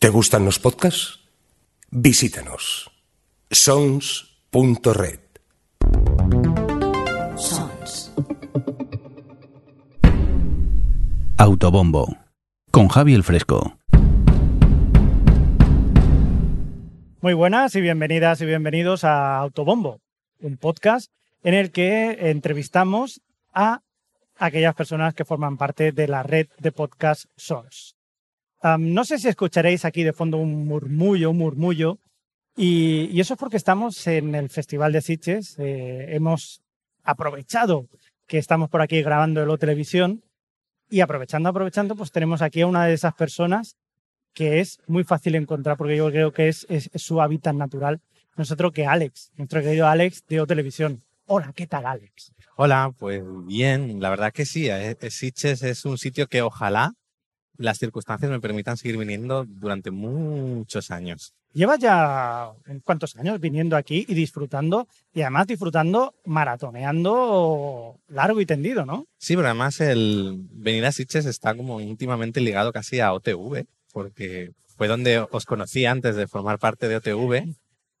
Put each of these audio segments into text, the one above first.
¿Te gustan los podcasts? Visítanos. sons.red. Sons. Autobombo. Con Javi el Fresco. Muy buenas y bienvenidas y bienvenidos a Autobombo, un podcast en el que entrevistamos a aquellas personas que forman parte de la red de podcast Sons. No sé si escucharéis aquí de fondo un murmullo, un murmullo, y, eso es porque estamos en el Festival de Sitges. Eh, hemos aprovechado que estamos por aquí grabando el Televisión y aprovechando, aprovechando, pues tenemos aquí a una de esas personas que es muy fácil encontrar porque yo creo que es su hábitat natural. Nosotros que Alex, nuestro querido Alex de O Televisión. Hola, ¿qué tal Alex? Hola, pues bien, la verdad que sí. eh, eh, Sitges es un sitio que ojalá las circunstancias me permitan seguir viniendo durante muchos años. Llevas ya cuántos años viniendo aquí y disfrutando, y además disfrutando maratoneando largo y tendido, ¿no? Sí, pero además el venir a Sitges está como íntimamente ligado casi a OTV, porque fue donde os conocí antes de formar parte de OTV,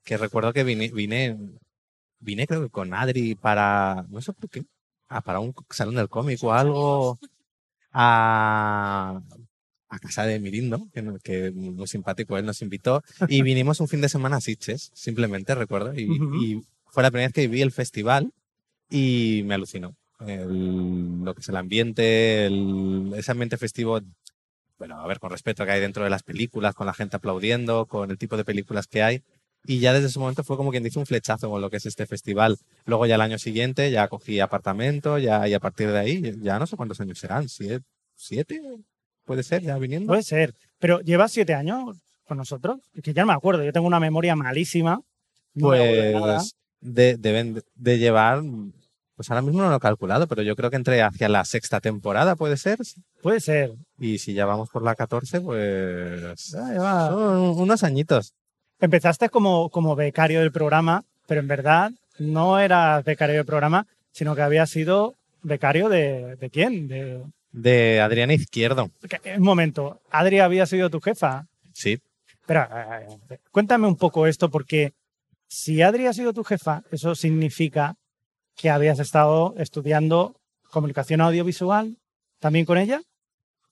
que recuerdo que vine, vine, vine creo que con Adri para, no sé por qué, ah, para un salón del cómic o algo, a, a casa de Mirindo, que, que muy simpático, él nos invitó, y vinimos un fin de semana a Sitges, simplemente recuerdo, y, Ujú. y fue la primera vez que vi el festival y me alucinó. El- lo que es el ambiente, el- ese ambiente festivo, bueno, a ver, con respeto que hay dentro de las películas, con la gente aplaudiendo, con el tipo de películas que hay. Y ya desde ese momento fue como quien dice un flechazo con lo que es este festival. Luego ya el año siguiente ya cogí apartamento, ya, y a partir de ahí, ya no sé cuántos años serán, siete, siete puede ser, ya viniendo. Puede ser. Pero llevas siete años con nosotros, Es que ya no me acuerdo, yo tengo una memoria malísima. no. Pues de, deben de- llevar, pues ahora mismo no lo he calculado, pero yo creo que entre hacia la sexta temporada puede ser. Puede ser. Y si ya vamos por la 14, pues lleva- son unos añitos. Empezaste como, como becario del programa, pero en verdad no eras becario del programa, sino que habías sido becario de, ¿de quién? De, De Adriana Izquierdo. un momento, Adri había sido tu jefa. Sí, Pero eh, cuéntame un poco esto, porque si Adri ha sido tu jefa, eso significa que habías estado estudiando comunicación audiovisual también con ella.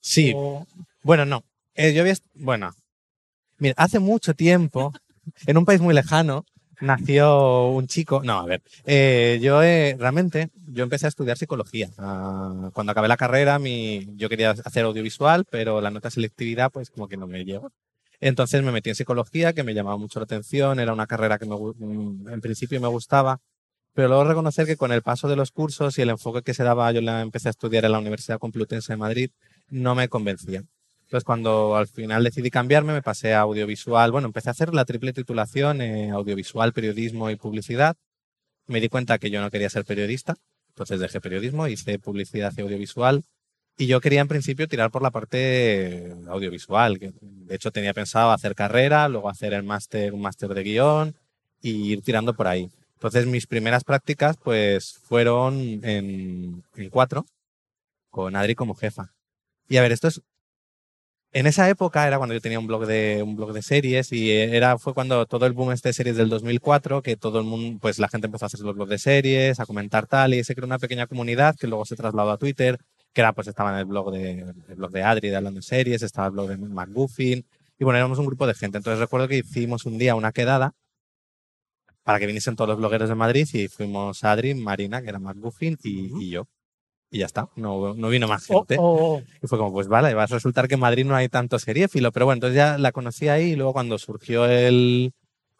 sí. O- Bueno, no. Eh, yo había. Bueno. Mira, hace mucho tiempo, en un país muy lejano, nació un chico. No, a ver. eh, yo eh, realmente, yo empecé a estudiar psicología. Ah, cuando acabé la carrera, mi, yo quería hacer audiovisual, pero la nota selectividad, pues como que no me llegó. Entonces me metí en psicología, que me llamaba mucho la atención, era una carrera que me, mm, en principio me gustaba, pero luego reconocer que con el paso de los cursos y el enfoque que se daba, yo la empecé a estudiar en la Universidad Complutense de Madrid, no me convencía. Entonces, cuando al final decidí cambiarme, me pasé a audiovisual. Bueno, empecé a hacer la triple titulación, eh, audiovisual, periodismo y publicidad. Me di cuenta que yo no quería ser periodista, entonces dejé periodismo, hice publicidad y audiovisual. Y yo quería en principio tirar por la parte audiovisual. que de hecho, tenía pensado hacer carrera, luego hacer el máster, un máster de guion y ir tirando por ahí. Entonces, mis primeras prácticas pues fueron en, en cuatro, con Adri como jefa. Y a ver, esto es en esa época era cuando yo tenía un blog de un blog de series y era fue cuando todo el boom este de series del 2004 que todo el mundo pues la gente empezó a hacer los blogs de series a comentar tal y se creó una pequeña comunidad que luego se trasladó a Twitter que era pues estaba en el blog de el blog de Adri de hablando de series estaba el blog de McGuffin y bueno éramos un grupo de gente. Entonces recuerdo que hicimos un día una quedada para que viniesen todos los blogueros de Madrid y fuimos Adri Marina que era McGuffin y, y yo y ya está no, no vino más o- gente o- y fue como, pues vale, va a resultar que en Madrid no hay tanto seriéfilo. Pero bueno, entonces ya la conocí ahí y luego cuando surgió el,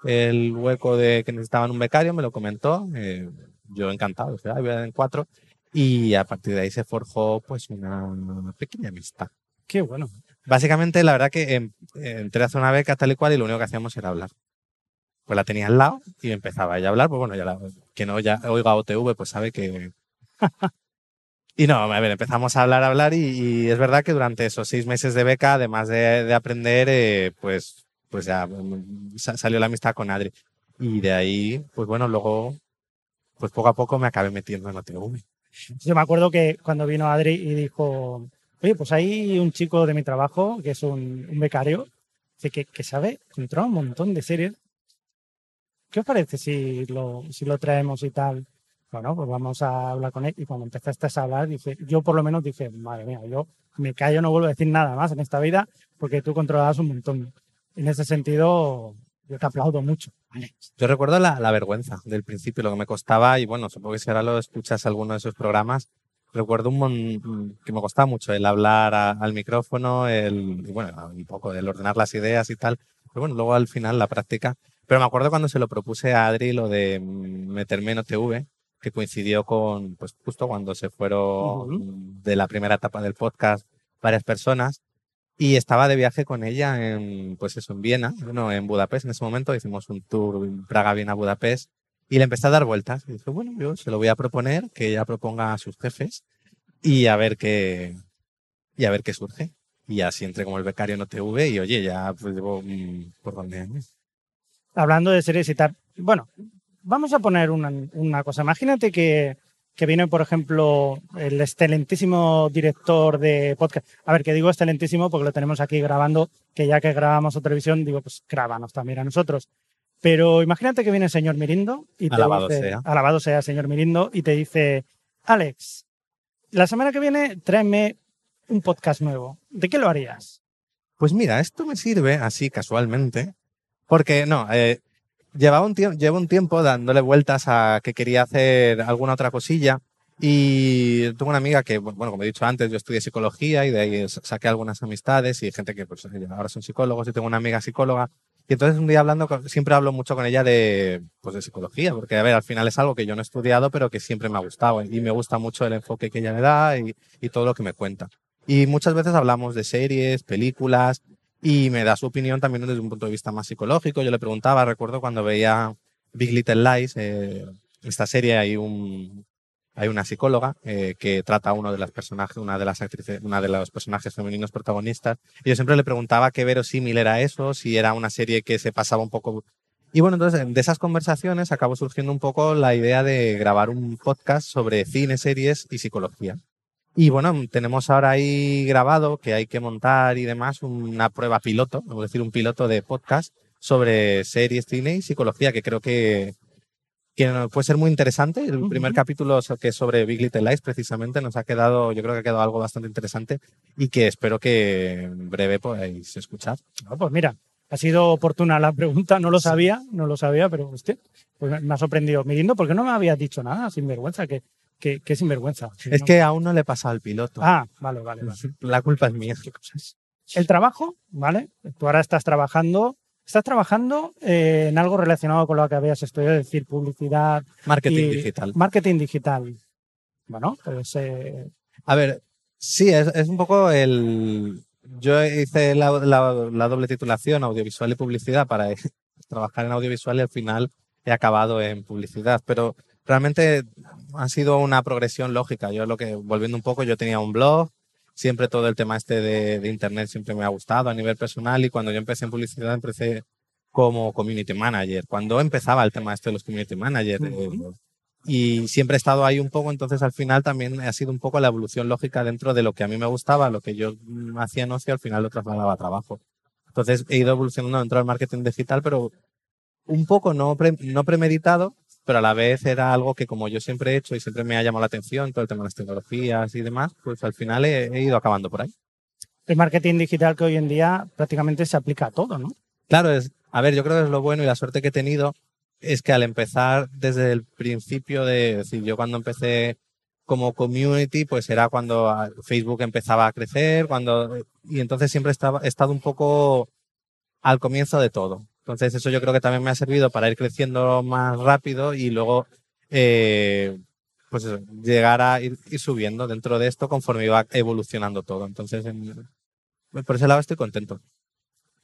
el hueco de que necesitaban un becario, me lo comentó. eh, yo encantado, dije, "Ay, voy a dar en cuatro. Y a partir de ahí se forjó pues una pequeña amistad. qué bueno. Básicamente, la verdad que em- entré a hacer una beca tal y cual y lo único que hacíamos era hablar. Pues la tenía al lado y empezaba ella a hablar, pues bueno, ya la, que no ya oiga OTV, pues sabe que... y no, a ver, empezamos a hablar, a hablar y, y es verdad que durante esos seis meses de beca, además de, de aprender, eh, pues, pues ya mm, sa- salió la amistad con Adri. Y de ahí, pues bueno, luego, pues poco a poco me acabé metiendo en OTV. Yo me acuerdo que cuando vino Adri y dijo, oye, pues hay un chico de mi trabajo que es un, un becario que, que sabe controlar un montón de series. ¿Qué os parece si lo, si lo traemos y tal? Bueno, pues vamos a hablar con él. Y cuando empezaste a hablar, yo por lo menos dije, madre mía, yo me callo, no vuelvo a decir nada más en esta vida porque tú controlabas un montón. En ese sentido, yo te aplaudo mucho. Yo recuerdo la, la vergüenza del principio, lo que me costaba, y bueno, supongo que si ahora lo escuchas alguno de esos programas, recuerdo un mon- que me costaba mucho el hablar a- al micrófono, el, y bueno, un poco el ordenar las ideas y tal. Pero bueno, luego al final la práctica. Pero me acuerdo cuando se lo propuse a Adri lo de meterme en OTV, que coincidió con, pues justo cuando se fueron de la primera etapa del podcast varias personas. Y estaba de viaje con ella en, pues eso, en Viena, no, en Budapest en ese momento. Hicimos un tour Praga, Viena, Budapest. Y le empecé a dar vueltas. Y dije, bueno, yo se lo voy a proponer, que ella proponga a sus jefes y a ver qué, y a ver qué surge. Y así entré como el becario en OTV y oye, ya pues llevo mm, por dónde años. Hablando de series y tal. Bueno, vamos a poner una, una cosa. Imagínate que, que viene, por ejemplo, el excelentísimo director de podcast. A ver, que digo excelentísimo porque lo tenemos aquí grabando, que ya que grabamos otra televisión, digo, pues grábanos también a nosotros. Pero imagínate que viene el señor Mirindo y te Alabado dice, sea. alabado sea señor Mirindo, y te dice, Alex, la semana que viene tráeme un podcast nuevo. ¿De qué lo harías? Pues mira, esto me sirve así casualmente, porque no, eh, llevaba un tiempo, llevo un tiempo dándole vueltas a que quería hacer alguna otra cosilla y tengo una amiga que, bueno, como he dicho antes, yo estudié psicología y de ahí sa- saqué algunas amistades y gente que pues ahora son psicólogos y tengo una amiga psicóloga y entonces un día hablando, siempre hablo mucho con ella de, pues de psicología, porque a ver, al final es algo que yo no he estudiado, pero que siempre me ha gustado y me gusta mucho el enfoque que ella le da y todo lo que me cuenta. Y muchas veces hablamos de series, películas, y me da su opinión también desde un punto de vista más psicológico. Yo le preguntaba, recuerdo cuando veía Big Little Lies, eh, esta serie hay un hay una psicóloga eh, que trata a uno de los personajes, una de las actrices, una de los personajes femeninos protagonistas. Y yo siempre le preguntaba qué verosímil era eso, si era una serie que se pasaba un poco. Y bueno, entonces de esas conversaciones acabó surgiendo un poco la idea de grabar un podcast sobre cine, series y psicología. Y bueno, tenemos ahora ahí grabado que hay que montar y demás una prueba piloto, es decir, un piloto de podcast sobre series, cine y psicología, que creo que, que puede ser muy interesante. El primer capítulo que es sobre Big Little Lies, precisamente, nos ha quedado, yo creo que ha quedado algo bastante interesante y que espero que en breve podáis escuchar. No, pues mira, ha sido oportuna la pregunta, no lo sabía, no lo sabía, pero hostia, pues me ha sorprendido. Mirindo, ¿por qué no me habías dicho nada? Sinvergüenza, que, que, que sinvergüenza. Si Es no- que aún no le he pasado el piloto. Ah, vale, vale, vale. La culpa es mía. El trabajo, ¿vale? Tú ahora estás trabajando, estás trabajando eh, en algo relacionado con lo que habías estudiado, es decir, publicidad, Marketing y digital. marketing digital. Bueno, pues eh, A ver, sí, es, es un poco el... Yo hice la, la- la doble titulación, audiovisual y publicidad, para trabajar en audiovisual y al final he acabado en publicidad, pero realmente ha sido una progresión lógica. Yo lo que, volviendo un poco, yo tenía un blog, siempre todo el tema este de, de internet siempre me ha gustado a nivel personal y cuando yo empecé en publicidad empecé como community manager, cuando empezaba el tema este de los community managers. eh, Ujú. y siempre he estado ahí un poco, entonces al final también ha sido un poco la evolución lógica dentro de lo que a mí me gustaba, lo que yo hacía en ocio, al final lo trasladaba a trabajo. Entonces he ido evolucionando dentro del marketing digital, pero un poco no, pre- no premeditado, pero a la vez era algo que como yo siempre he hecho y siempre me ha llamado la atención, todo el tema de las tecnologías y demás, pues al final he, he ido acabando por ahí. el marketing digital que hoy en día prácticamente se aplica a todo, ¿no? Claro, es, a ver, yo creo que es lo bueno y la suerte que he tenido es que al empezar desde el principio de, es decir, yo cuando empecé como community, pues era cuando ah, Facebook empezaba a crecer, cuando, y entonces siempre estaba, he estado un poco al comienzo de todo. Entonces eso yo creo que también me ha servido para ir creciendo más rápido y luego, eh, pues eso, llegar a ir, ir subiendo dentro de esto conforme iba evolucionando todo. Entonces, en- por ese lado estoy contento.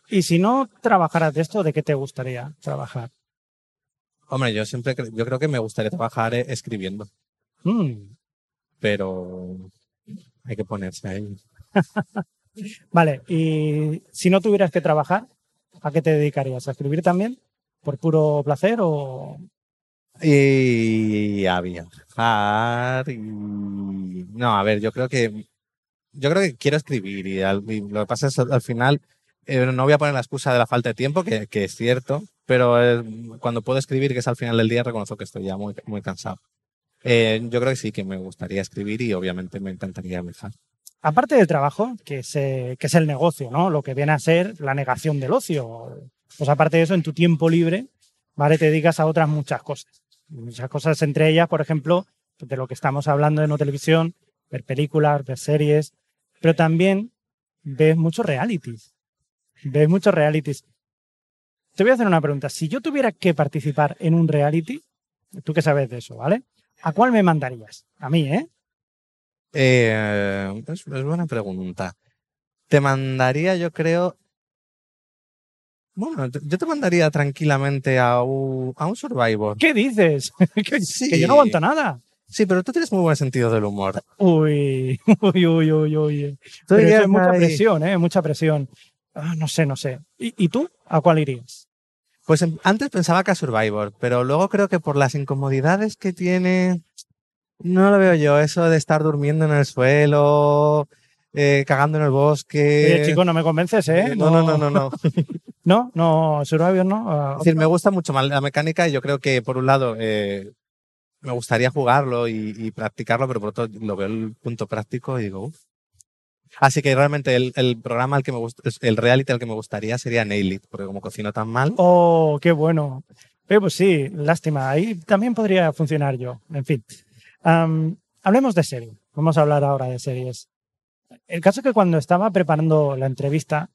Y si no trabajaras de esto, ¿de qué te gustaría trabajar? Hombre, yo siempre, yo creo que me gustaría trabajar eh, escribiendo, Mm, pero hay que ponerse ahí. Vale, y si no tuvieras que trabajar, ¿a qué te dedicarías? ¿A escribir también? ¿Por puro placer o...? Y a viajar y... No, a ver, yo creo que... Yo creo que quiero escribir y, lo que pasa es al, al final eh, no voy a poner la excusa de la falta de tiempo, que, que es cierto, pero eh, cuando puedo escribir, que es al final del día, reconozco que estoy ya muy, muy cansado. Eh, yo creo que sí, que me gustaría escribir y obviamente me encantaría viajar. Aparte del trabajo, que es, eh, que es el negocio, ¿no? Lo que viene a ser la negación del ocio. Pues aparte de eso, en tu tiempo libre, ¿vale? Te dedicas a otras muchas cosas. Muchas cosas, entre ellas, por ejemplo, de lo que estamos hablando en no televisión, ver películas, ver series, pero también ves muchos realities. Ves muchos realities. Te voy a hacer una pregunta. Si yo tuviera que participar en un reality, tú que sabes de eso, ¿vale? ¿A cuál me mandarías? A mí, ¿eh? Eh, es, es buena pregunta. Te mandaría, yo creo. Bueno, yo te mandaría tranquilamente a un, a un Survivor. ¿Qué dices? que, Sí. que yo no aguanto nada. Sí, pero tú tienes muy buen sentido del humor. Uy, uy, uy, uy, uy. Pero eso es mucha ahí. presión, ¿eh? Mucha presión. Ah, no sé, no sé. ¿Y, y tú? ¿A cuál irías? Pues em- antes pensaba que a Survivor, pero luego creo que por las incomodidades que tiene, no lo veo yo. Eso de estar durmiendo en el suelo, eh, cagando en el bosque. Oye, chico, no me convences, ¿eh? no, no, no, no, no. No, no, Survivor no. Ah, Es decir, me gusta mucho más la mecánica y yo creo que por un lado eh, me gustaría jugarlo y, y practicarlo, pero por otro lo veo el punto práctico y digo, uff. Así que realmente el, el programa al que me gusta, el reality al que me gustaría sería Nail It, porque como cocino tan mal, Oh, qué bueno. Eh, pues sí, lástima. Ahí también podría funcionar yo. En fin. Hablemos de series. Vamos a hablar ahora de series. El caso es que cuando estaba preparando la entrevista,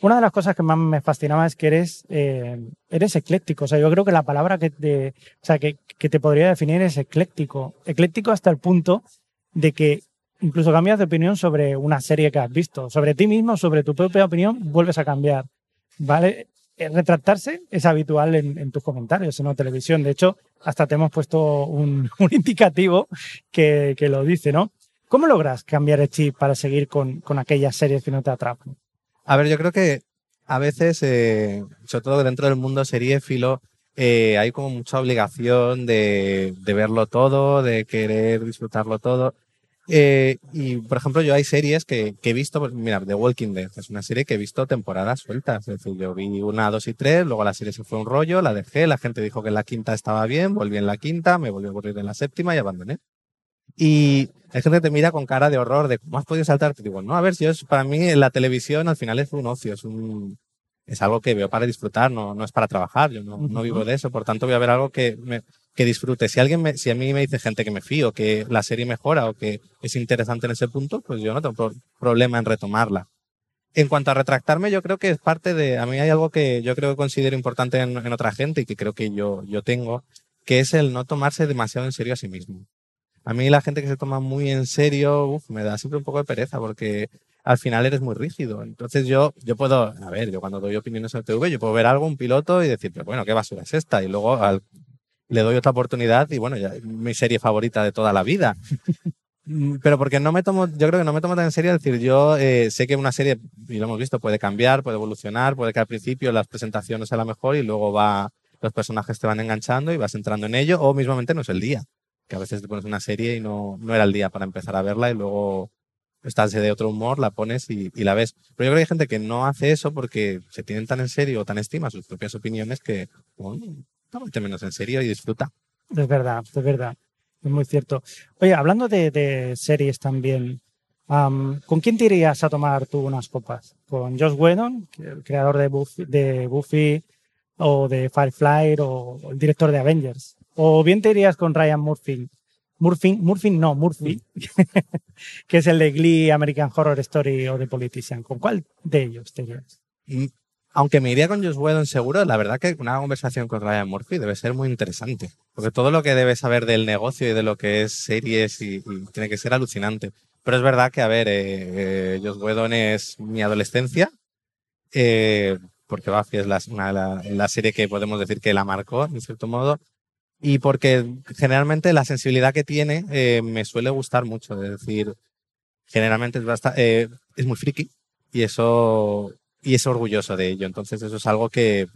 una de las cosas que más me fascinaba es que eres, eh, eres ecléctico. O sea, yo creo que la palabra que te, o sea, que, que te podría definir es ecléctico. Ecléctico hasta el punto de que incluso cambias de opinión sobre una serie que has visto. Sobre ti mismo, sobre tu propia opinión, vuelves a cambiar. ¿Vale? Eh, retractarse es habitual en, tus comentarios en la televisión. De hecho, hasta te hemos puesto un, un indicativo que, que lo dice, ¿no? ¿Cómo logras cambiar el chip para seguir con, con aquellas series que no te atrapan? A ver, yo creo que a veces, eh, sobre todo dentro del mundo seriéfilo, eh, hay como mucha obligación de, de verlo todo, de querer disfrutarlo todo. Eh, y, por ejemplo, yo hay series que, que he visto, pues, mira, The Walking Dead es una serie que he visto temporadas sueltas. Es decir, yo vi una, dos y tres, luego la serie se fue un rollo, la dejé, la gente dijo que la quinta estaba bien, volví en la quinta, me volví a aburrir en la séptima y abandoné. Y hay gente que te mira con cara de horror, de cómo has podido saltar. Te digo, no, a ver, si es, para mí la televisión al final es un ocio, es un, es algo que veo para disfrutar, no, no es para trabajar, yo no, no vivo de eso, por tanto voy a ver algo que, me, que disfrute. Si alguien me, si a mí me dice gente que me fío, que la serie mejora o que es interesante en ese punto, pues yo no tengo pro- problema en retomarla. En cuanto a retractarme, yo creo que es parte de, a mí hay algo que yo creo que considero importante en, otra gente y que creo que yo, yo tengo, que es el no tomarse demasiado en serio a sí mismo. A mí la gente que se toma muy en serio, uf, me da siempre un poco de pereza porque al final eres muy rígido. Entonces yo, yo puedo, a ver, yo cuando doy opiniones en TV, yo puedo ver algo, un piloto y decir, pero bueno, ¿qué basura es esta? Y luego al- le doy otra oportunidad y bueno, ya mi serie favorita de toda la vida. Pero porque no me tomo, yo creo que no me tomo tan en serio, es decir, yo eh, sé que una serie, y lo hemos visto, puede cambiar, puede evolucionar, puede que al principio las presentaciones sea la mejor y luego va, los personajes te van enganchando y vas entrando en ello, o mismamente no es el día, que a veces te pones una serie y no, no era el día para empezar a verla y luego estás de otro humor, la pones y, y la ves. Pero yo creo que hay gente que no hace eso porque se tienen tan en serio o tan estima sus propias opiniones que, bueno, tómate menos en serio y disfruta. Es verdad, es verdad. Es muy cierto. Oye, hablando de, de series también, am, ¿con quién te irías a tomar tú unas copas? ¿Con Josh Whedon, el creador de Buffy, de Buffy o de Firefly o el director de Avengers? ¿O bien te irías con Ryan Murphy? Murphy, Murphy no, Murphy, que es el de Glee, American Horror Story o The Politician. ¿Con cuál de ellos te irías? Aunque me iría con Josh Whedon seguro, la verdad que una conversación con Ryan Murphy debe ser muy interesante. Porque todo lo que debe saber del negocio y de lo que es series y, y tiene que ser alucinante. Pero es verdad que, a ver, eh, eh, Joss Whedon es mi adolescencia. eh, porque Buffy es la, una, la, la serie que podemos decir que la marcó, en cierto modo. Y porque generalmente la sensibilidad que tiene eh, me suele gustar mucho. Es decir, generalmente es, basta- eh, es muy friki y eso y es orgulloso de ello. Entonces eso es algo que,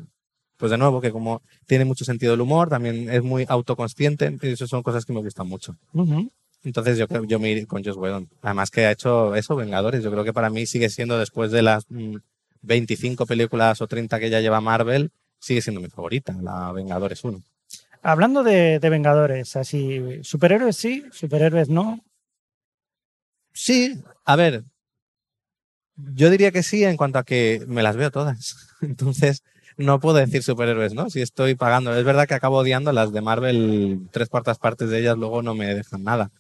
pues de nuevo, que como tiene mucho sentido del humor, también es muy autoconsciente, y eso son cosas que me gustan mucho. Ujú. Entonces yo creo yo me iré con Joss Whedon. Además que ha hecho eso, Vengadores. Yo creo que para mí sigue siendo después de las mm, 25 películas o 30 que ya lleva Marvel, sigue siendo mi favorita, la Vengadores 1. Hablando de, de Vengadores, así, superhéroes sí, superhéroes no. Sí, a ver, yo diría que sí en cuanto a que me las veo todas. Entonces, no puedo decir superhéroes, ¿no? Si estoy pagando. Es verdad que acabo odiando las de Marvel, tres cuartas partes de ellas luego no me dejan nada.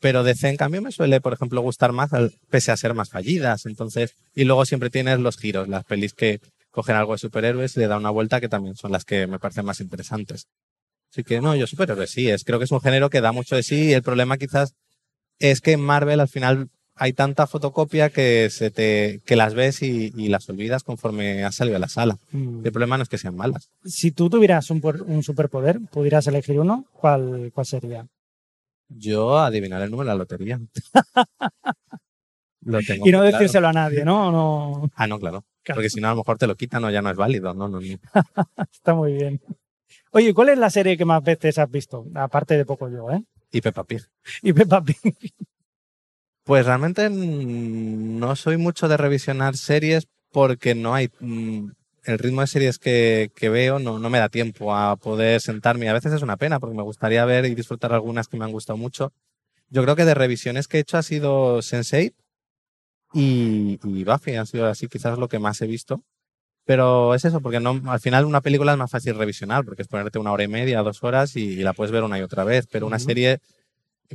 Pero DC, en cambio, me suele, por ejemplo, gustar más, pese a ser más fallidas. Entonces, y luego siempre tienes los giros, las pelis que cogen algo de superhéroes y le dan una vuelta que también son las que me parecen más interesantes. Así que no, yo superhéroes sí, es, creo que es un género que da mucho de sí y el problema quizás es que Marvel al final hay tanta fotocopia que se te que las ves y, y las olvidas conforme has salido de la sala. Mm. El problema no es que sean malas. Si tú tuvieras un, un superpoder, pudieras elegir uno, ¿cuál, cuál sería? Yo adivinar el número de la lotería. Lo tengo Y no claro. decírselo a nadie, ¿no? no Ah, no, claro. Claro. Porque si no, a lo mejor te lo quitan o ya no es válido. No, no, no. está muy bien. Oye, ¿cuál es la serie que más veces has visto? Aparte de poco yo, ¿eh? Y Peppa Pig. Y Peppa Pig. Pues realmente no soy mucho de revisionar series porque no hay. mm, El ritmo de series que, que veo no, no me da tiempo a poder sentarme. A veces es una pena porque me gustaría ver y disfrutar algunas que me han gustado mucho. Yo creo que de revisiones que he hecho ha sido Sense8 y, y Buffy. Han sido así quizás lo que más he visto. Pero es eso, porque no, al final una película es más fácil revisionar, porque es ponerte una hora y media, dos horas y, y la puedes ver una y otra vez. Pero una Ujú.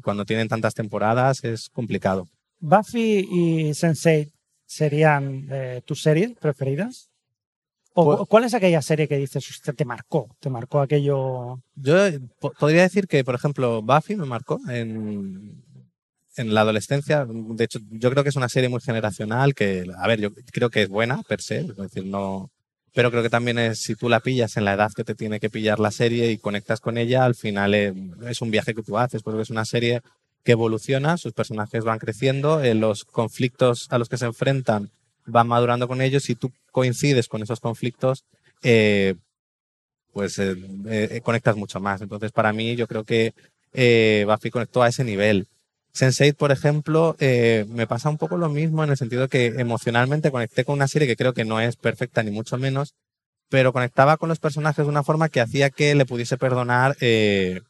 Cuando tienen tantas temporadas, es complicado. ¿Buffy y Sense8 serían eh, tus series preferidas? ¿O Pues- cu- cuál es aquella serie que dices, usted te marcó? Te marcó aquello. Yo eh, po- podría decir que, por ejemplo, Buffy me marcó en, en la adolescencia. De hecho, yo creo que es una serie muy generacional que, a ver, yo creo que es buena per se, es decir, no. Pero creo que también es, si tú la pillas en la edad que te tiene que pillar la serie y conectas con ella, al final eh, es un viaje que tú haces, porque es una serie que evoluciona, sus personajes van creciendo, eh, los conflictos a los que se enfrentan van madurando con ellos y tú coincides con esos conflictos, eh, pues eh, eh, conectas mucho más. Entonces, para mí, yo creo que Buffy conectó a ese nivel. Sense8, por ejemplo, eh, me pasa un poco lo mismo en el sentido que emocionalmente conecté con una serie que creo que no es perfecta ni mucho menos, pero conectaba con los personajes de una forma que hacía que le pudiese perdonar eh,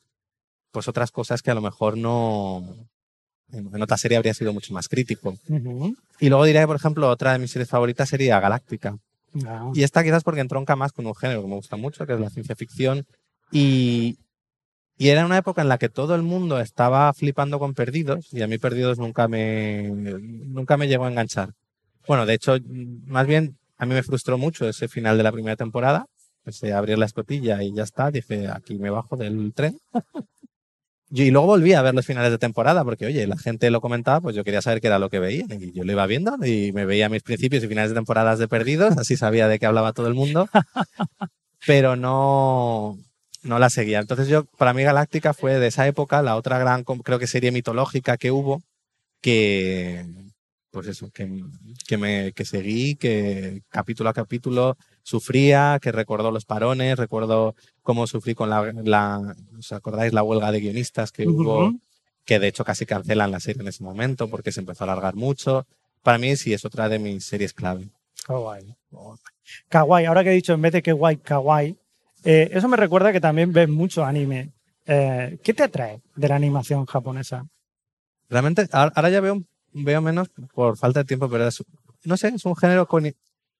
pues otras cosas que a lo mejor no en, otra serie habría sido mucho más crítico. Ujú. Y luego diría que, por ejemplo, otra de mis series favoritas sería Galáctica. Ah. Y esta quizás porque entronca más con un género que me gusta mucho, que es la ciencia ficción. Y, y era una época en la que todo el mundo estaba flipando con Perdidos, y a mí Perdidos nunca me, nunca me llegó a enganchar. Bueno, de hecho, más bien a mí me frustró mucho ese final de la primera temporada. Empecé a abrir la escotilla y ya está. Dije, aquí me bajo del tren. Y luego volví a ver los finales de temporada, porque oye, la gente lo comentaba, pues yo quería saber qué era lo que veía. Y yo lo iba viendo y me veía mis principios y finales de temporadas de perdidos, así sabía de qué hablaba todo el mundo. Pero no, no la seguía. Entonces yo, para mí Galáctica fue de esa época la otra gran, creo que serie mitológica que hubo, que, pues eso, que, que me que seguí, que capítulo a capítulo sufría, que recordó los parones, recuerdo cómo sufrí con la, la ¿os acordáis la huelga de guionistas que hubo? Que de hecho casi cancelan la serie en ese momento porque se empezó a alargar mucho. Para mí sí es otra de mis series clave. Kawaii. Kawaii, ahora que he dicho en vez de que guay, kawaii, eh, eso me recuerda que también ves mucho anime. Eh, ¿Qué te atrae de la animación japonesa? Realmente ahora ya veo, menos por falta de tiempo, pero no sé, es un género.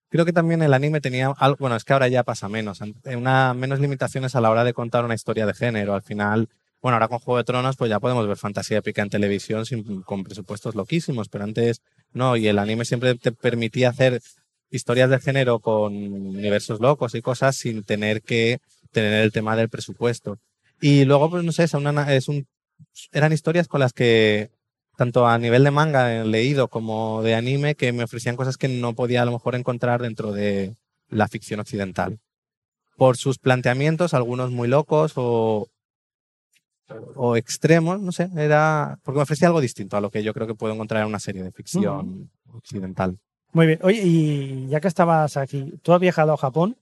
Creo que también el anime tenía algo, bueno, es que ahora ya pasa menos, an- una, menos limitaciones a la hora de contar una historia de género. Al final, bueno, ahora con Juego de Tronos pues ya podemos ver fantasía épica en televisión sin, con presupuestos loquísimos, pero antes no, y el anime siempre te permitía hacer historias de género con universos locos y cosas sin tener que tener el tema del presupuesto. Y luego, pues no sé, es una, es un, eran historias con las que tanto a nivel de manga leído como de anime que me ofrecían cosas que no podía a lo mejor encontrar dentro de la ficción occidental. Por sus planteamientos, algunos muy locos o, o extremos, no sé, era porque me ofrecía algo distinto a lo que yo creo que puedo encontrar en una serie de ficción occidental. Muy bien. Oye, y ya que estabas aquí, tú has viajado a Japón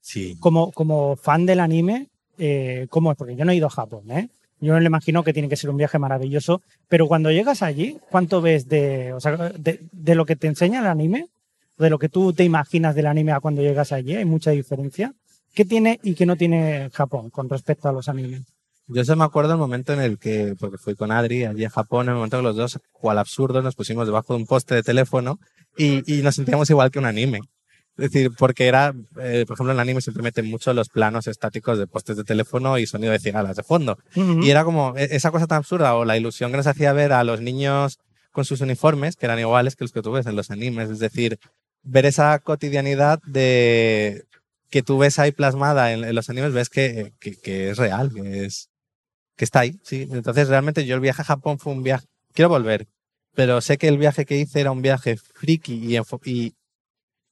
Sí. como, como fan del anime, eh, ¿cómo es? Porque yo no he ido a Japón, ¿eh? Yo me lo imagino que tiene que ser un viaje maravilloso, pero cuando llegas allí, ¿cuánto ves de, o sea, de, de lo que te enseña el anime de lo que tú te imaginas del anime a cuando llegas allí? ¿Hay mucha diferencia? ¿Qué tiene y qué no tiene Japón con respecto a los animes? Yo se me acuerdo el momento en el que, porque fui con Adri allí a Japón, en el momento que los dos, cual absurdo, nos pusimos debajo de un poste de teléfono y, y nos sentíamos igual que un anime. Es decir, porque era, eh, por ejemplo, en el anime siempre meten mucho los planos estáticos de postes de teléfono y sonido de cigalas de fondo. Ujú. Y era como e- esa cosa tan absurda o la ilusión que nos hacía ver a los niños con sus uniformes, que eran iguales que los que tú ves en los animes. Es decir, ver esa cotidianidad de que tú ves ahí plasmada en, en los animes, ves que, que, que es real, que, es, que está ahí. Sí. Entonces, realmente yo el viaje a Japón fue un viaje. Quiero volver, pero sé que el viaje que hice era un viaje friki y, y,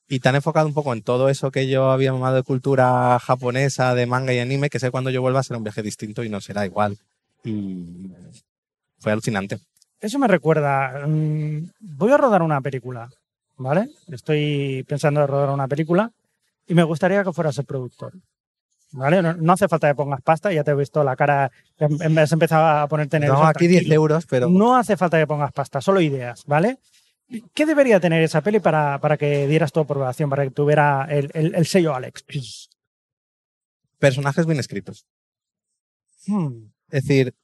y tan enfocado un poco en todo eso que yo había mamado de cultura japonesa, de manga y anime, que sé cuando yo vuelva será un viaje distinto y no será igual. Y fue alucinante. Eso me recuerda. mm, voy a rodar una película, ¿vale? Estoy pensando en rodar una película y me gustaría que fueras el productor. ¿Vale? No, no hace falta que pongas pasta, ya te he visto la cara, em- em- has empezado a ponerte nervioso. No, aquí 10 tranquilo. euros, pero No hace falta que pongas pasta, solo ideas, ¿vale? ¿Qué debería tener esa peli para, para que dieras tu aprobación, para que tuviera el, el- el sello Alex? personajes bien escritos. Hmm, Es decir,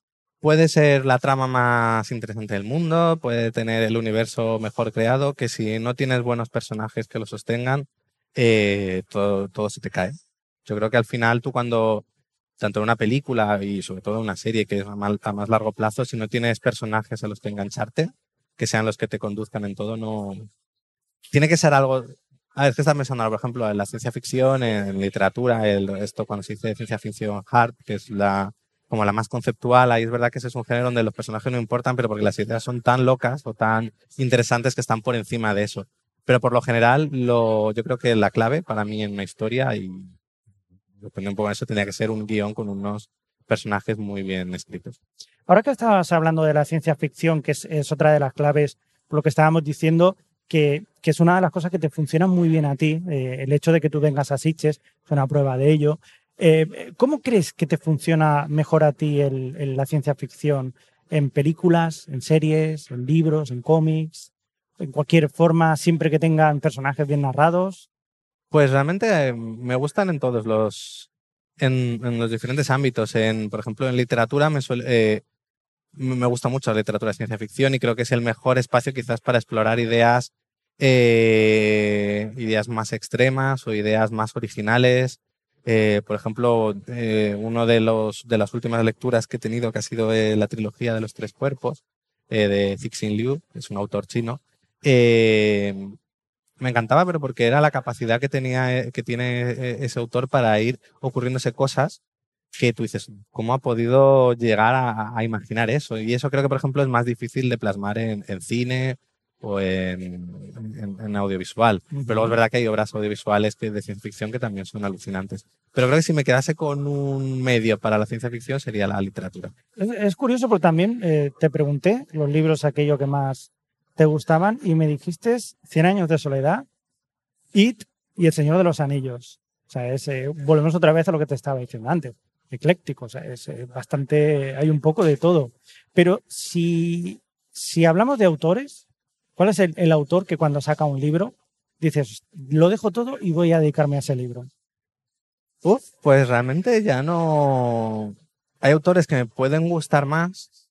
puede ser la trama más interesante del mundo, puede tener el universo mejor creado, que si no tienes buenos personajes que lo sostengan, eh, todo, todo se te cae. Yo creo que al final tú cuando, tanto en una película y sobre todo en una serie que es a mal- a más largo plazo, si no tienes personajes a los que engancharte, que sean los que te conduzcan en todo, no... Tiene que ser algo... A ver, es que estás pensando, por ejemplo, en la ciencia ficción, en literatura, el- esto cuando se dice ciencia ficción hard, que es la, como la más conceptual, ahí es verdad que ese es un género donde los personajes no importan, pero porque las ideas son tan locas o tan interesantes que están por encima de eso. Pero por lo general, lo, yo creo que la clave para mí en una historia, y depende un poco de eso, tendría que ser un guion con unos personajes muy bien escritos. Ahora que estabas hablando de la ciencia ficción, que es, es otra de las claves, lo que estábamos diciendo, que, que es una de las cosas que te funcionan muy bien a ti, eh, el hecho de que tú vengas a Sitges es una prueba de ello. Eh, ¿Cómo crees que te funciona mejor a ti el- la ciencia ficción? ¿En películas, en series, en libros, en cómics? ¿En cualquier forma, siempre que tengan personajes bien narrados? Pues realmente eh, me gustan en todos los, en, los diferentes ámbitos. En, por ejemplo, en literatura eh, me me gusta mucho la literatura de ciencia ficción y creo que es el mejor espacio quizás para explorar ideas, eh, ideas más extremas o ideas más originales. Por ejemplo, eh, uno de los de las últimas lecturas que he tenido que ha sido la trilogía de los tres cuerpos de Cixin Liu, es un autor chino. Me encantaba, pero porque era la capacidad que tenía, eh, que tiene eh, ese autor para ir ocurriéndose cosas que tú dices, ¿cómo ha podido llegar a, a imaginar eso? Y eso creo que, por ejemplo, es más difícil de plasmar en, en cine o en, en- en audiovisual. Pero luego es verdad que hay obras audiovisuales que, de ciencia ficción que también son alucinantes. Pero creo que si me quedase con un medio para la ciencia ficción sería la literatura. Es, es curioso porque también eh, te pregunté los libros aquello que más te gustaban y me dijiste Cien años de soledad, It y El Señor de los Anillos. O sea, es, eh, volvemos otra vez a lo que te estaba diciendo antes. Ecléctico, o sea, es eh, bastante, hay un poco de todo. Pero si, si hablamos de autores, ¿cuál es el, el autor que cuando saca un libro dices, lo dejo todo y voy a dedicarme a ese libro? Uf, pues realmente ya no. Hay autores que me pueden gustar más,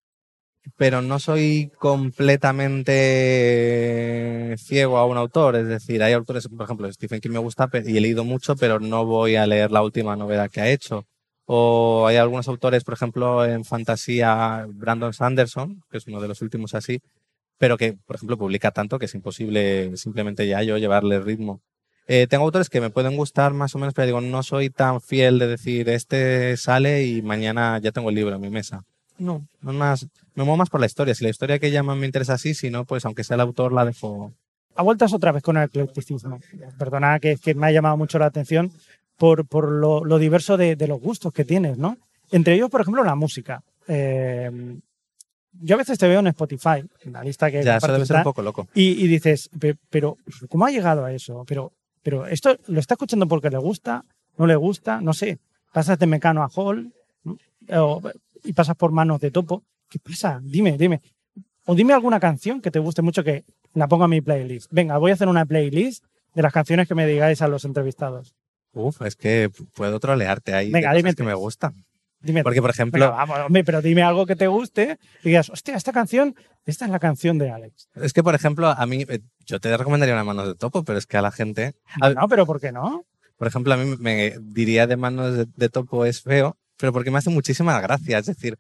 pero no soy completamente ciego a un autor. Es decir, hay autores, por ejemplo, Stephen King me gusta y he leído mucho, pero no voy a leer la última novela que ha hecho. O hay algunos autores, por ejemplo, en fantasía, Brandon Sanderson, que es uno de los últimos así, pero que, por ejemplo, publica tanto que es imposible simplemente ya yo llevarle ritmo. Eh, tengo autores que me pueden gustar más o menos, pero digo, no soy tan fiel de decir, este sale y mañana ya tengo el libro en mi mesa. No, no es más, me muevo más por la historia. Si la historia que llaman me interesa así, si no, pues aunque sea el autor, la dejo. a vueltas otra vez con el eclecticismo. Perdona que, que me ha llamado mucho la atención por, por lo, lo diverso de, de los gustos que tienes, ¿no? Entre ellos, por ejemplo, la música. Eh, yo a veces te veo en Spotify, en la lista que Ya, eso debe ser un poco loco. y, y dices, "Pe- pero ¿cómo ha llegado a eso? Pero, pero esto lo está escuchando porque le gusta, no le gusta, no sé. Pasas de Mecano a Hall ¿no? O- y pasas por manos de topo. ¿Qué pasa? Dime, dime. O dime alguna canción que te guste mucho que la ponga en mi playlist. Venga, voy a hacer una playlist de las canciones que me digáis a los entrevistados. Uf, es que puedo trolearte ahí. de Venga, cosas dime que me gustan. Dime. Porque, por ejemplo, Venga, vamos, hombre, pero dime algo que te guste y digas, hostia, esta canción, esta es la canción de Alex. es que, por ejemplo, a mí, eh, yo te recomendaría una manos de topo, pero es que a la gente, a- No, pero ¿por qué no? por ejemplo, a mí me diría de manos de, de topo es feo, pero porque me hace muchísima gracia. Es decir,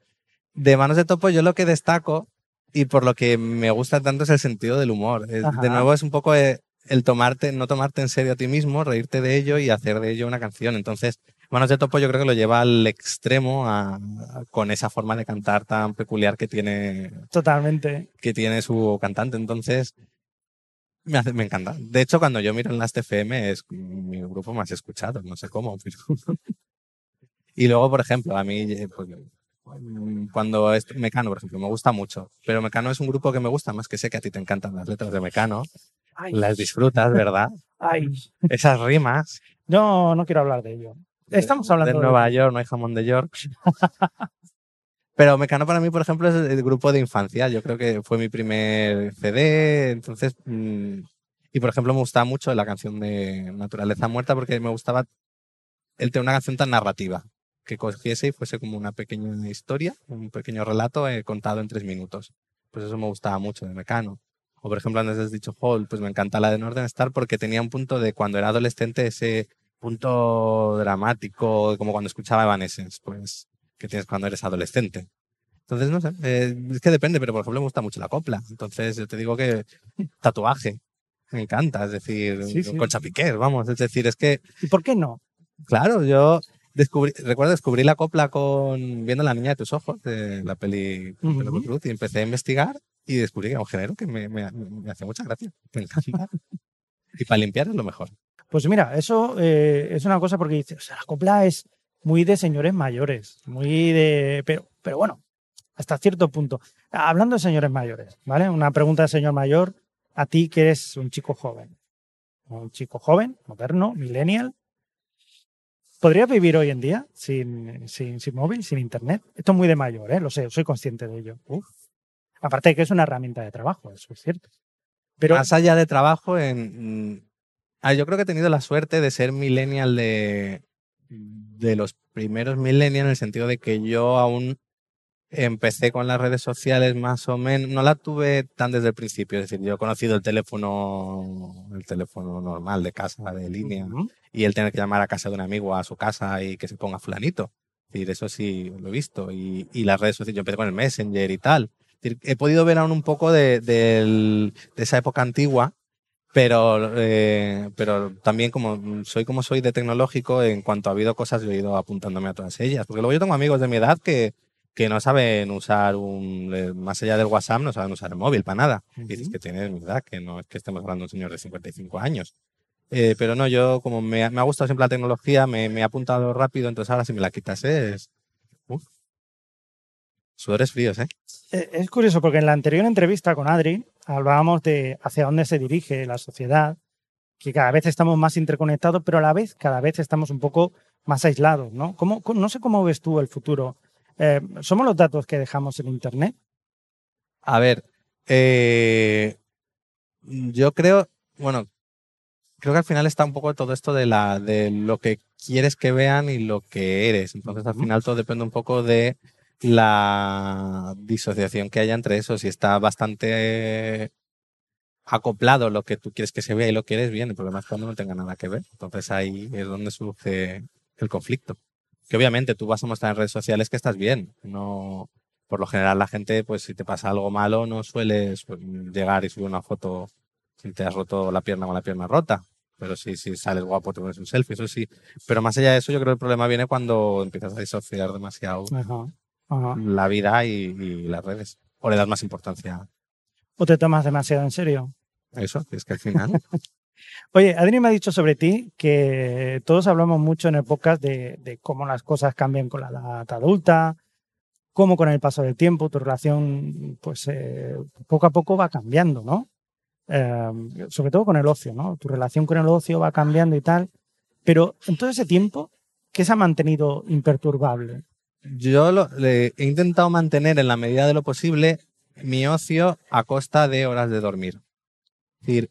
de manos de topo yo lo que destaco y por lo que me gusta tanto es el sentido del humor. Ajá. de nuevo es un poco eh, el tomarte, no tomarte en serio a ti mismo, reírte de ello y hacer de ello una canción. Entonces, Manos de Topo yo creo que lo lleva al extremo a- a- con esa forma de cantar tan peculiar que tiene, Totalmente. que tiene su cantante. Entonces, me, hace- me encanta. De hecho, cuando yo miro en las TFM es mi grupo más escuchado, no sé cómo. pero- y luego, por ejemplo, a mí, eh, pues, cuando es Mecano, por ejemplo, me gusta mucho. Pero Mecano es un grupo que me gusta más que sé que a ti te encantan las letras de Mecano. Ay, Las disfrutas, ¿verdad? ay. Esas rimas. No, no quiero hablar de ello. Estamos hablando de de- Nueva York, no hay jamón de York. Pero Mecano para mí, por ejemplo, es el grupo de infancia. Yo creo que fue mi primer CD. Entonces, mm, y por ejemplo, me gustaba mucho la canción de Naturaleza Muerta porque me gustaba el tener una canción tan narrativa que cogiese y fuese como una pequeña historia, un pequeño relato eh, contado en tres minutos. Pues eso me gustaba mucho de Mecano. O por ejemplo, antes has dicho Hall, pues me encanta la de Northern Star porque tenía un punto de cuando era adolescente ese punto dramático, como cuando escuchaba Evanescence, pues, que tienes cuando eres adolescente. Entonces, no sé, eh, es que depende, pero por ejemplo me gusta mucho la copla. Entonces, yo te digo que tatuaje, me encanta, es decir, Sí, sí. Concha Piquer, vamos, es decir, es que, ¿Y por qué no? claro, yo descubrí, recuerdo descubrí la copla con viendo La Niña de tus Ojos, de la peli Ujú. Penélope Cruz, y empecé a investigar y descubrí que era un género que me, me, me hace mucha gracia, me encanta. y para limpiar es lo mejor. Pues mira, eso eh, es una cosa porque dices, o sea, la copla es muy de señores mayores, muy de. Pero, pero bueno, hasta cierto punto. Hablando de señores mayores, ¿vale? Una pregunta de señor mayor, a ti que eres un chico joven. Un chico joven, moderno, millennial. ¿Podrías vivir hoy en día sin, sin, sin móvil, sin internet? Esto es muy de mayor, ¿eh? Lo sé, soy consciente de ello. Uf. Aparte de que es una herramienta de trabajo, eso es cierto. Pero, Más allá de trabajo, mm, ah, yo creo que he tenido la suerte de ser millennial de, de los primeros millennials, en el sentido de que yo aún empecé con las redes sociales más o menos, no la tuve tan desde el principio, es decir, yo he conocido el teléfono, el teléfono normal de casa, de línea, Ujú. y el tener que llamar a casa de un amigo a su casa y que se ponga fulanito. Es decir, eso sí lo he visto. Y, y las redes sociales, yo empecé con el Messenger y tal. Es decir, he podido ver aún un poco de, del- de esa época antigua, pero, eh, pero también como soy como soy de tecnológico, en cuanto ha habido cosas, yo he ido apuntándome a todas ellas. Porque luego yo tengo amigos de mi edad que, que no saben usar un, eh, más allá del WhatsApp, no saben usar el móvil para nada. Dices que tienes mi edad, que no es que estemos hablando de un señor de 55 años. Eh, pero no, yo como me, ha- me ha gustado siempre la tecnología, me, me he apuntado rápido, entonces ahora si me la quitas es... Uf. Sudores fríos, ¿eh? Eh, Es curioso porque en la anterior entrevista con Adri hablábamos de hacia dónde se dirige la sociedad, que cada vez estamos más interconectados, pero a la vez cada vez estamos un poco más aislados, ¿no? ¿Cómo, cómo- no sé cómo ves tú el futuro. Eh, ¿Somos los datos que dejamos en Internet? A ver, eh, yo creo, bueno, creo que al final está un poco todo esto de, la, de lo que quieres que vean y lo que eres. Entonces al final todo depende un poco de la disociación que haya entre eso. Si está bastante acoplado lo que tú quieres que se vea y lo que eres bien, el problema es cuando no tenga nada que ver. Entonces ahí es donde surge el conflicto. Que obviamente tú vas a mostrar en redes sociales que estás bien, no por lo general la gente, pues si te pasa algo malo, no sueles pues, llegar y subir una foto si te has roto la pierna con la pierna rota. Pero si, si sales guapo, te pones un selfie, eso sí. Pero más allá de eso, yo creo que el problema viene cuando empiezas a disociar demasiado Ajá, ajá. la vida y, y las redes. O le das más importancia ¿O te tomas demasiado en serio? eso, es que al final. Oye, Adri me ha dicho sobre ti que todos hablamos mucho en el podcast de, de cómo las cosas cambian con la edad adulta, cómo con el paso del tiempo tu relación, pues eh, poco a poco va cambiando, ¿no? Eh, sobre todo con el ocio, ¿no? Tu relación con el ocio va cambiando y tal. Pero en todo ese tiempo, ¿qué se ha mantenido imperturbable? Yo le- he intentado mantener en la medida de lo posible mi ocio a costa de horas de dormir. Es decir,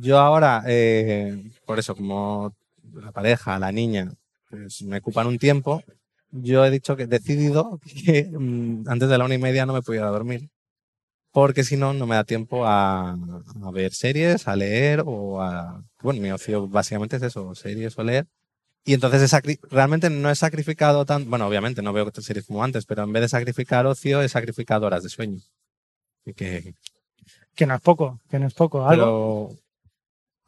yo ahora, eh, por eso, como la pareja, la niña, pues me ocupan un tiempo, yo he dicho que he decidido que mm, antes de la una y media no me pudiera dormir. Porque si no, no me da tiempo a, a ver series, a leer o a. Bueno, mi ocio básicamente es eso, series o leer. Y entonces he realmente no he sacrificado tan. Bueno, obviamente no veo otras series como antes, pero en vez de sacrificar ocio, he sacrificado horas de sueño. Y que. Que no es poco, que no es poco. Algo, Pero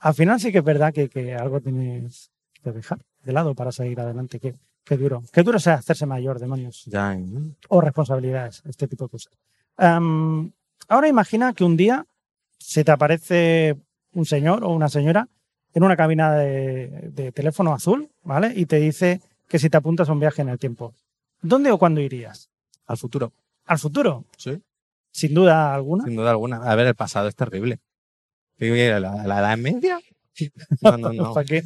Al final sí que es verdad que, que algo tienes que dejar de lado para seguir adelante. Qué, qué duro. Qué duro es hacerse mayor, demonios. ya. ¿eh? O responsabilidades, este tipo de cosas. Ahora imagina que un día se te aparece un señor o una señora en una cabina de, de teléfono azul, ¿vale? Y te dice que si te apuntas a un viaje en el tiempo. ¿Dónde o cuándo irías? Al futuro. Al futuro, Sí. sin duda alguna. Sin duda alguna. A ver, el pasado es terrible. Digo, ¿y ¿La, la edad media? No, no, no. ¿Para qué?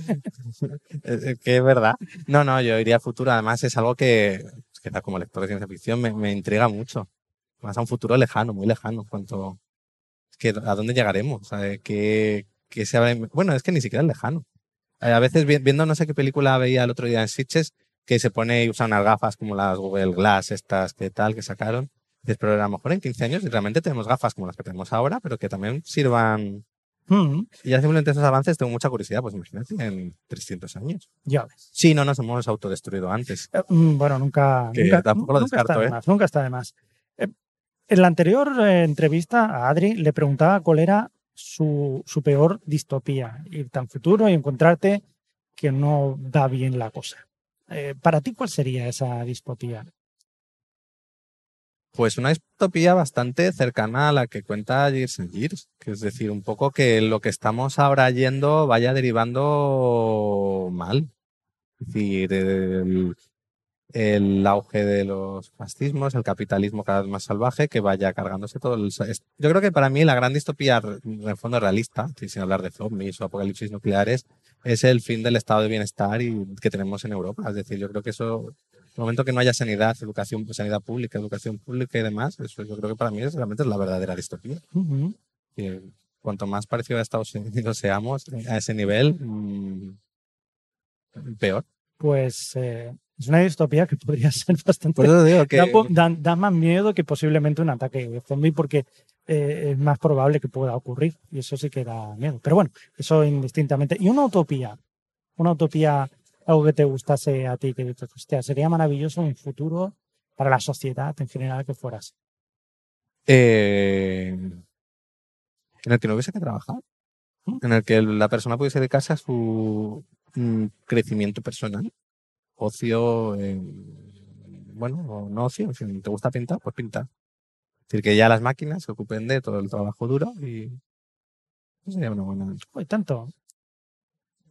Es que es verdad. No, no, yo iría al futuro. Además, es algo que, que da como lector de ciencia ficción me, me intriga mucho. Más a un futuro lejano, muy lejano. Cuanto, es que, ¿A dónde llegaremos? Que, que se habrá- bueno, es que ni siquiera es lejano. Eh, A veces vi- viendo no sé qué película veía el otro día en Sitges, que se pone y usa unas gafas como las Google Glass, estas que tal, que sacaron. Dices, pero a lo mejor en 15 años realmente tenemos gafas como las que tenemos ahora, pero que también sirvan. Mm, Y ya simplemente esos avances tengo mucha curiosidad, pues imagínate en 300 años. ya ves. Sí, no nos hemos autodestruido antes. Eh, mm, Bueno, nunca. Que nunca, tampoco lo nunca descarto, está de ¿eh? más, nunca está de más. Eh, en la anterior eh, entrevista a Adri le preguntaba cuál era su, su peor distopía. Ir tan futuro y encontrarte que no da bien la cosa. Eh, Para ti, ¿cuál sería esa distopía? Pues una distopía bastante cercana a la que cuenta Years and Years, que es decir, un poco que lo que estamos ahora yendo vaya derivando mal. Es decir, el, el auge de los fascismos, el capitalismo cada vez más salvaje, que vaya cargándose todo el... Yo creo que para mí la gran distopía, en el fondo realista, sin hablar de zombies o apocalipsis nucleares, es el fin del estado de bienestar y que tenemos en Europa. Es decir, yo creo que eso el momento que no haya sanidad, educación, sanidad pública, educación pública y demás, eso yo creo que para mí es, realmente es la verdadera distopía. Que cuanto más parecido a Estados Unidos seamos a ese nivel, mm, peor. Pues eh, es una distopía que podría ser bastante. Por eso digo que da, po- da- da más miedo que posiblemente un ataque zombie porque eh, es más probable que pueda ocurrir y eso sí que da miedo. Pero bueno, eso indistintamente. Y una utopía, una utopía, algo que te gustase a ti, que dices, hostia, sería maravilloso un futuro para la sociedad en general que fueras. eh, en el que no hubiese que trabajar, en el que la persona pudiese dedicarse a su mm, crecimiento personal, ocio, eh, bueno, o no ocio, si te gusta pintar, pues pintar. Es decir, que ya las máquinas se ocupen de todo el trabajo duro y eso sería una buena. Uy, tanto.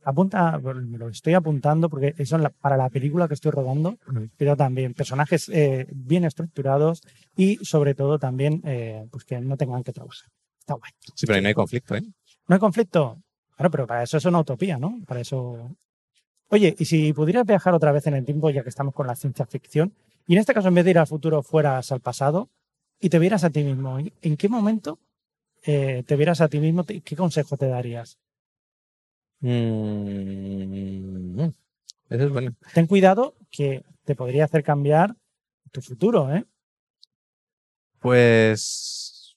Apunta, me lo estoy apuntando porque la- para la película que estoy rodando, pero también personajes eh, bien estructurados y sobre todo también eh, pues que no tengan que trabajar. Está guay. Sí, pero ahí no hay conflicto, ¿eh? No hay conflicto. Claro, pero para eso es una utopía, ¿no? Para eso. Oye, y si pudieras viajar otra vez en el tiempo, ya que estamos con la ciencia ficción, y en este caso en vez de ir al futuro fueras al pasado y te vieras a ti mismo, ¿en- ¿en qué momento eh, te vieras a ti mismo? ¿Qué consejo te darías? Mm, eso es bueno. Ten cuidado que te podría hacer cambiar tu futuro, ¿eh? Pues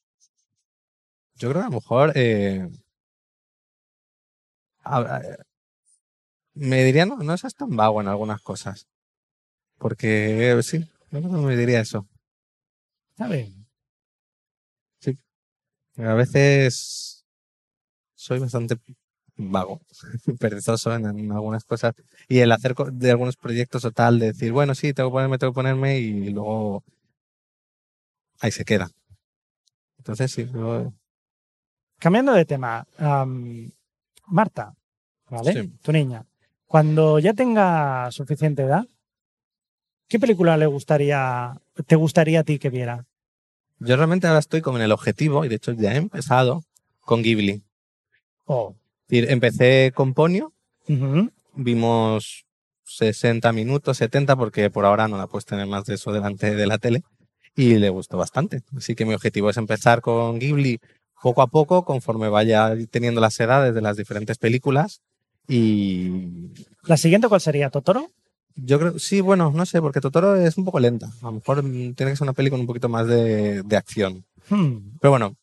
yo creo que a lo mejor eh, a- me diría no, no seas tan vago en algunas cosas. Porque eh, sí, que me diría eso. ¿Sabes? A veces soy bastante vago, perezoso en, en algunas cosas. Y el hacer de algunos proyectos o tal, de decir, bueno, sí, tengo que ponerme, tengo que ponerme, y luego ahí se queda. Entonces sí, yo- Cambiando de tema, am, Marta, ¿vale? Sí. Tu niña, cuando ya tenga suficiente edad, ¿qué película le gustaría, te gustaría a ti que viera? Yo realmente ahora estoy con el objetivo, y de hecho ya he empezado, con Ghibli. Oh, decir, empecé con Ponyo, ujú, vimos 60 minutos, 70, porque por ahora no la puedes tener más de eso delante de la tele, y le gustó bastante. Así que mi objetivo es empezar con Ghibli, poco a poco, conforme vaya teniendo las edades de las diferentes películas. Y ¿La siguiente cuál sería? ¿Totoro? yo creo, sí, bueno, no sé, porque Totoro es un poco lenta. A lo mejor tiene que ser una peli con un poquito más de, de acción. Hmm. Pero bueno,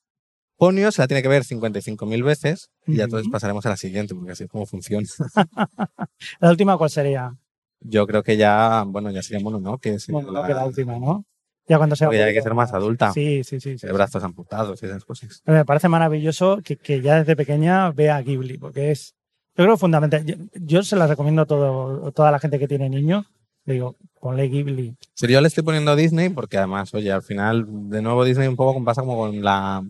Ponyo se la tiene que ver 55.000 veces y ya entonces pasaremos a la siguiente, porque así es como funciona. ¿La última cuál sería? Yo creo que ya, bueno, ya sería mono, ¿no? Que sería Bueno, no la- que la última, ¿no? Ya cuando sea. Porque ya hay que ser más adulta. Sí, sí, sí. sí. de brazos amputados y esas cosas. Me parece maravilloso que, que ya desde pequeña vea Ghibli, porque es, yo creo, fundamental. Yo, yo se la recomiendo a todo, toda la gente que tiene niños. Le digo, ponle Ghibli. Sí, yo le estoy poniendo a Disney porque además, oye, al final, de nuevo Disney un poco pasa como con la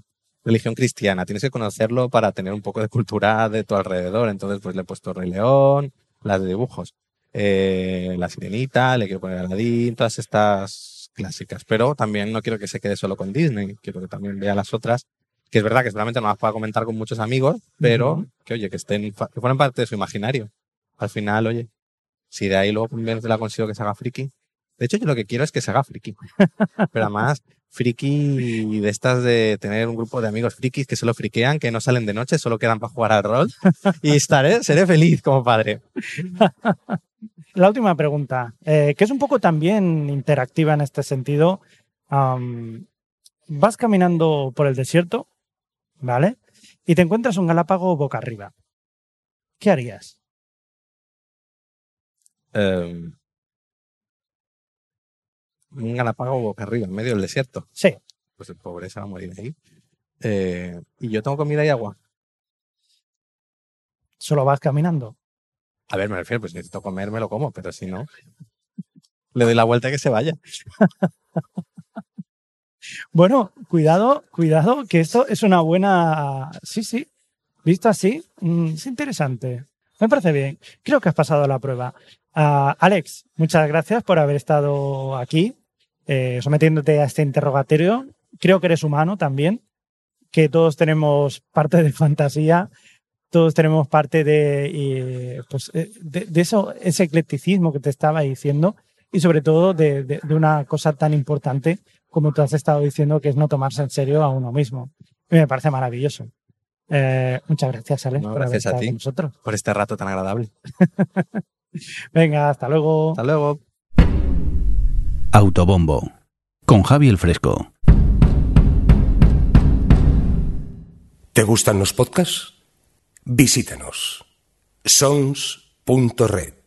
religión cristiana. Tienes que conocerlo para tener un poco de cultura de tu alrededor. Entonces, pues le he puesto Rey León, las de dibujos, eh, La Sirenita, le quiero poner Aladdin, todas estas clásicas. Pero también no quiero que se quede solo con Disney. Quiero que también vea las otras. Que es verdad que seguramente no las pueda comentar con muchos amigos, pero Ujú. que, oye, que estén, que formen parte de su imaginario. Al final, oye, si de ahí luego la consigo que se haga friki. De hecho, yo lo que quiero es que se haga friki. Pero además, friki de estas de tener un grupo de amigos frikis que solo friquean, que no salen de noche, solo quedan para jugar al rol. Y estaré, seré feliz como padre. La última pregunta, eh, que es un poco también interactiva en este sentido. Vas caminando por el desierto, ¿vale? Y te encuentras un galápago boca arriba. ¿Qué harías? Eh, un galápago boca arriba, en medio del desierto. Sí, Pues el pobre se va a morir ahí. Eh, y yo tengo comida y agua. solo vas caminando. A ver, me refiero, pues si necesito comer, me lo como, pero si no, le doy la vuelta y que se vaya. Bueno, cuidado, cuidado, que esto es una buena. Sí, sí. Visto así, mm, es interesante. Me parece bien. Creo que has pasado la prueba. Ah, Alex, muchas gracias por haber estado aquí, eh, sometiéndote a este interrogatorio. Creo que eres humano también, que todos tenemos parte de fantasía, todos tenemos parte de, eh, pues, eh, de, de eso, ese eclecticismo que te estaba diciendo y sobre todo de, de- de una cosa tan importante como tú has estado diciendo, que es no tomarse en serio a uno mismo. Y me parece maravilloso. Eh, muchas gracias, Alex, No, por haber gracias a estado ti. con nosotros. Por este rato tan agradable. Venga, hasta luego. Hasta luego. Autobombo. Con Javi el Fresco. ¿Te gustan los podcasts? Visítanos. sons.red.